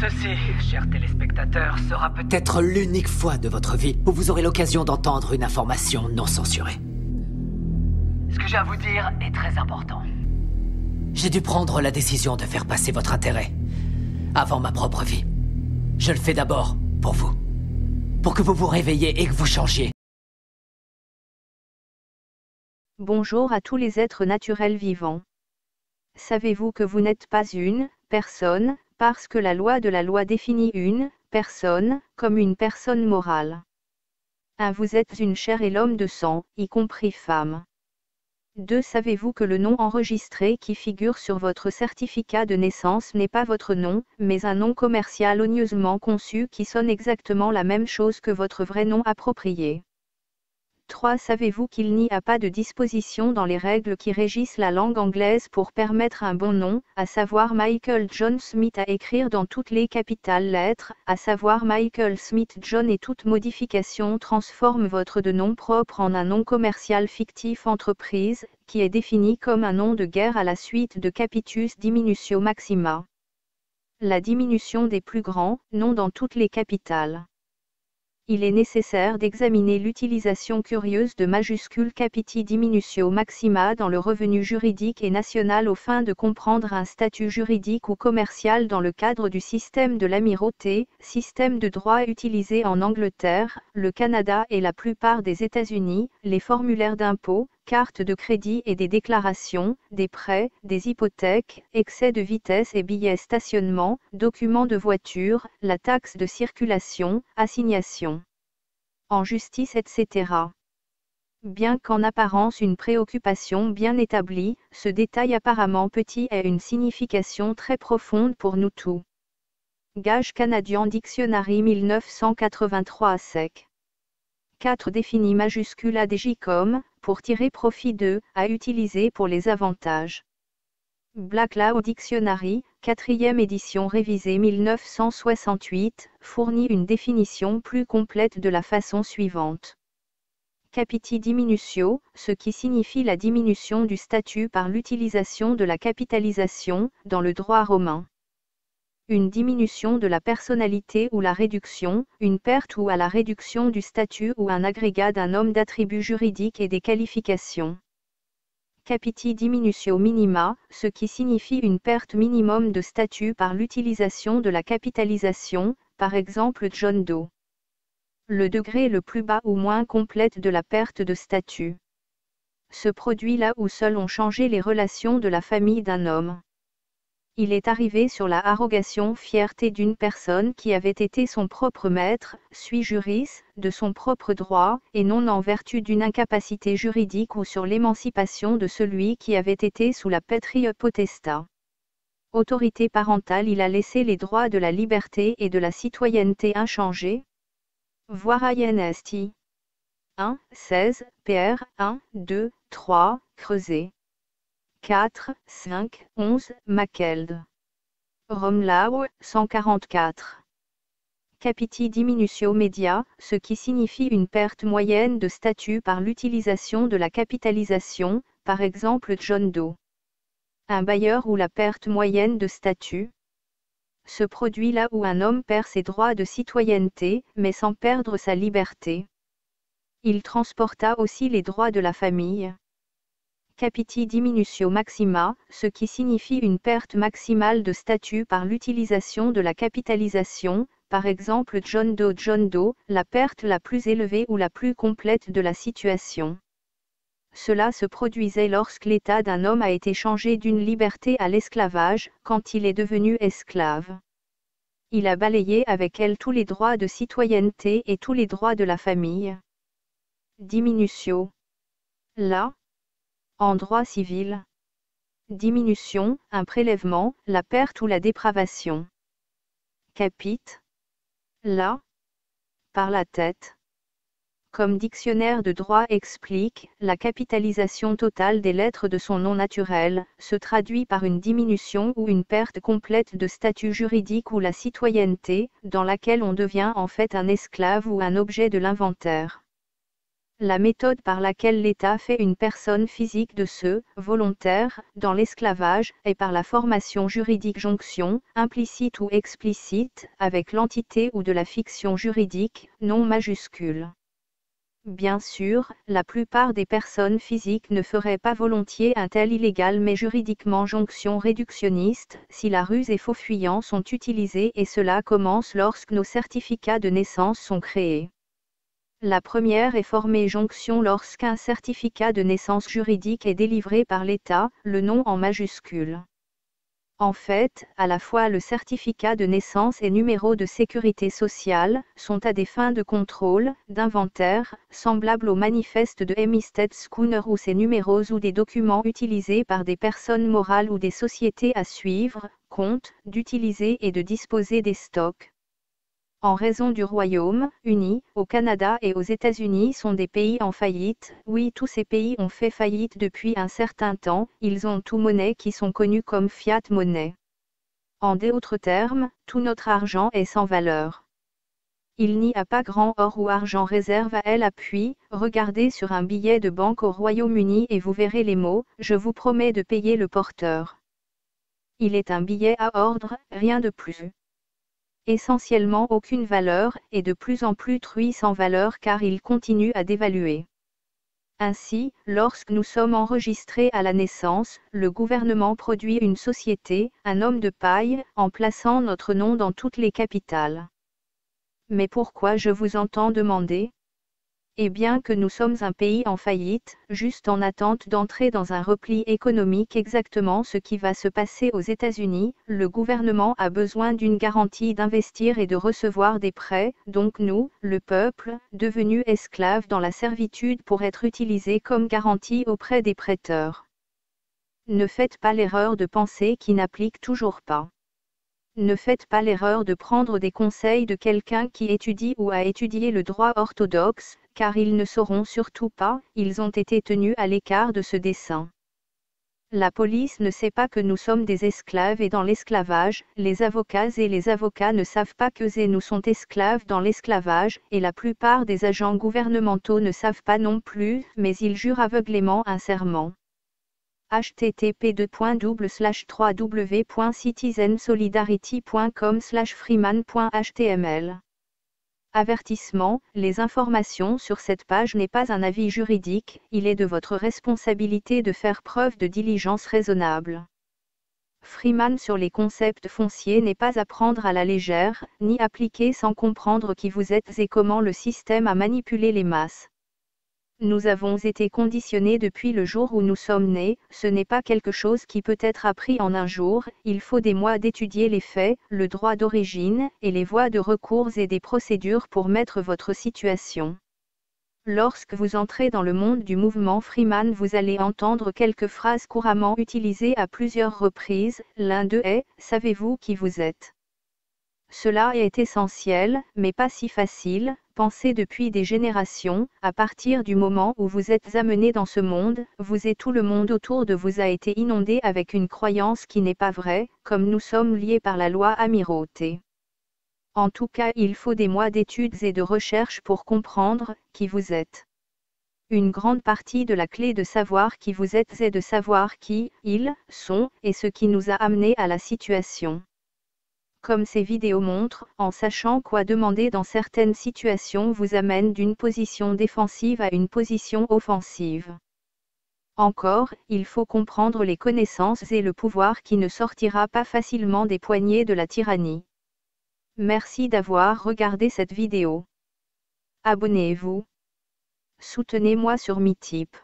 Ceci, chers téléspectateurs, sera peut-être l'unique fois de votre vie où vous aurez l'occasion d'entendre une information non censurée. Ce que j'ai à vous dire est très important. J'ai dû prendre la décision de faire passer votre intérêt avant ma propre vie. Je le fais d'abord pour vous. Pour que vous vous réveilliez et que vous changiez. Bonjour à tous les êtres naturels vivants. Savez-vous que vous n'êtes pas une personne, parce que la loi de la loi définit une personne comme une personne morale 1. Vous êtes une chair et l'homme de sang, y compris femme. 2. Savez-vous que le nom enregistré qui figure sur votre certificat de naissance n'est pas votre nom, mais un nom commercial oigneusement conçu qui sonne exactement la même chose que votre vrai nom approprié? 3. Savez-vous qu'il n'y a pas de disposition dans les règles qui régissent la langue anglaise pour permettre un bon nom, à savoir Michael John Smith à écrire dans toutes les capitales lettres, à savoir Michael Smith John et toute modification transforme votre de nom propre en un nom commercial fictif entreprise, qui est défini comme un nom de guerre à la suite de Capitus Diminutio Maxima. La diminution des plus grands noms dans toutes les capitales il est nécessaire d'examiner l'utilisation curieuse de majuscules capiti diminutio maxima dans le revenu juridique et national aux fins de comprendre un statut juridique ou commercial dans le cadre du système de l'amirauté, système de droit utilisé en Angleterre, le Canada et la plupart des États-Unis, les formulaires d'impôt, cartes de crédit et des déclarations, des prêts, des hypothèques, excès de vitesse et billets stationnement, documents de voiture, la taxe de circulation, assignation en justice etc. Bien qu'en apparence une préoccupation bien établie, ce détail apparemment petit a une signification très profonde pour nous tous. Gage canadien Dictionary 1983 à sec. 4 définit majuscule ADJ comme, pour tirer profit de, à utiliser pour les avantages. Black Law Dictionary, quatrième édition révisée 1968, fournit une définition plus complète de la façon suivante. Capiti diminutio, ce qui signifie la diminution du statut par l'utilisation de la capitalisation, dans le droit romain. Une diminution de la personnalité ou la réduction, une perte ou à la réduction du statut ou un agrégat d'un homme d'attributs juridiques et des qualifications. Capiti diminutio minima, ce qui signifie une perte minimum de statut par l'utilisation de la capitalisation, par exemple John Doe. Le degré le plus bas ou moins complète de la perte de statut. Se produit là où seuls ont changé les relations de la famille d'un homme il est arrivé sur la arrogation fierté d'une personne qui avait été son propre maître, sui juris, de son propre droit, et non en vertu d'une incapacité juridique ou sur l'émancipation de celui qui avait été sous la patrie potesta. Autorité parentale il a laissé les droits de la liberté et de la citoyenneté inchangés. Voir INST. 1, 16, PR, 1, 2, 3, creuser. 4, 5, 11, Makeld. Romlau, 144. Capiti diminutio media, ce qui signifie une perte moyenne de statut par l'utilisation de la capitalisation, par exemple John Doe. Un bailleur ou la perte moyenne de statut se produit là où un homme perd ses droits de citoyenneté, mais sans perdre sa liberté. Il transporta aussi les droits de la famille capiti diminutio maxima, ce qui signifie une perte maximale de statut par l'utilisation de la capitalisation, par exemple John Doe John Doe, la perte la plus élevée ou la plus complète de la situation. Cela se produisait lorsque l'état d'un homme a été changé d'une liberté à l'esclavage, quand il est devenu esclave. Il a balayé avec elle tous les droits de citoyenneté et tous les droits de la famille. Diminutio. Là, en droit civil. Diminution, un prélèvement, la perte ou la dépravation. Capit. La. Par la tête. Comme dictionnaire de droit explique, la capitalisation totale des lettres de son nom naturel se traduit par une diminution ou une perte complète de statut juridique ou la citoyenneté, dans laquelle on devient en fait un esclave ou un objet de l'inventaire La méthode par laquelle l'État fait une personne physique de ceux, volontaires, dans l'esclavage, est par la formation juridique jonction, implicite ou explicite, avec l'entité ou de la fiction juridique, non majuscule. Bien sûr, la plupart des personnes physiques ne feraient pas volontiers un tel illégal mais juridiquement jonction réductionniste, si la ruse et faux fuyants sont utilisés et cela commence lorsque nos certificats de naissance sont créés. La première est formée jonction lorsqu'un certificat de naissance juridique est délivré par l'État, le nom en majuscule. En fait, à la fois le certificat de naissance et numéro de sécurité sociale sont à des fins de contrôle, d'inventaire, semblables au manifeste de Hemistead Schooner ou ces numéros ou des documents utilisés par des personnes morales ou des sociétés à suivre, compte, d'utiliser et de disposer des stocks en raison du Royaume-Uni, au Canada et aux États-Unis sont des pays en faillite. Oui, tous ces pays ont fait faillite depuis un certain temps, ils ont tout monnaie qui sont connus comme fiat monnaie. En d'autres termes, tout notre argent est sans valeur. Il n'y a pas grand or ou argent réserve à elle appui, regardez sur un billet de banque au Royaume-Uni et vous verrez les mots, je vous promets de payer le porteur. Il est un billet à ordre, rien de plus essentiellement aucune valeur, et de plus en plus truie sans valeur car il continue à dévaluer. Ainsi, lorsque nous sommes enregistrés à la naissance, le gouvernement produit une société, un homme de paille, en plaçant notre nom dans toutes les capitales. Mais pourquoi je vous entends demander? Et bien que nous sommes un pays en faillite, juste en attente d'entrer dans un repli économique exactement ce qui va se passer aux États-Unis, le gouvernement a besoin d'une garantie d'investir et de recevoir des prêts, donc nous, le peuple, devenu esclave dans la servitude pour être utilisé comme garantie auprès des prêteurs. Ne faites pas l'erreur de penser qui n'applique toujours pas. Ne faites pas l'erreur de prendre des conseils de quelqu'un qui étudie ou a étudié le droit orthodoxe, car ils ne sauront surtout pas, ils ont été tenus à l'écart de ce dessin. La police ne sait pas que nous sommes des esclaves et dans l'esclavage, les avocats et les avocats ne savent pas que nous sont esclaves dans l'esclavage, et la plupart des agents gouvernementaux ne savent pas non plus, mais ils jurent aveuglément un serment http www.citizensolidarity.com freeman.html Avertissement, les informations sur cette page n'est pas un avis juridique, il est de votre responsabilité de faire preuve de diligence raisonnable. Freeman sur les concepts fonciers n'est pas à prendre à la légère, ni appliquer sans comprendre qui vous êtes et comment le système a manipulé les masses. Nous avons été conditionnés depuis le jour où nous sommes nés, ce n'est pas quelque chose qui peut être appris en un jour, il faut des mois d'étudier les faits, le droit d'origine, et les voies de recours et des procédures pour mettre votre situation. Lorsque vous entrez dans le monde du mouvement Freeman, vous allez entendre quelques phrases couramment utilisées à plusieurs reprises, l'un d'eux est ⁇ Savez-vous qui vous êtes ?⁇ Cela est essentiel, mais pas si facile, pensez depuis des générations, à partir du moment où vous êtes amené dans ce monde, vous et tout le monde autour de vous a été inondé avec une croyance qui n'est pas vraie, comme nous sommes liés par la loi amirauté. En tout cas, il faut des mois d'études et de recherches pour comprendre qui vous êtes. Une grande partie de la clé de savoir qui vous êtes est de savoir qui ils sont, et ce qui nous a amenés à la situation comme ces vidéos montrent, en sachant quoi demander dans certaines situations vous amène d'une position défensive à une position offensive. Encore, il faut comprendre les connaissances et le pouvoir qui ne sortira pas facilement des poignées de la tyrannie. Merci d'avoir regardé cette vidéo. Abonnez-vous. Soutenez-moi sur Meetup.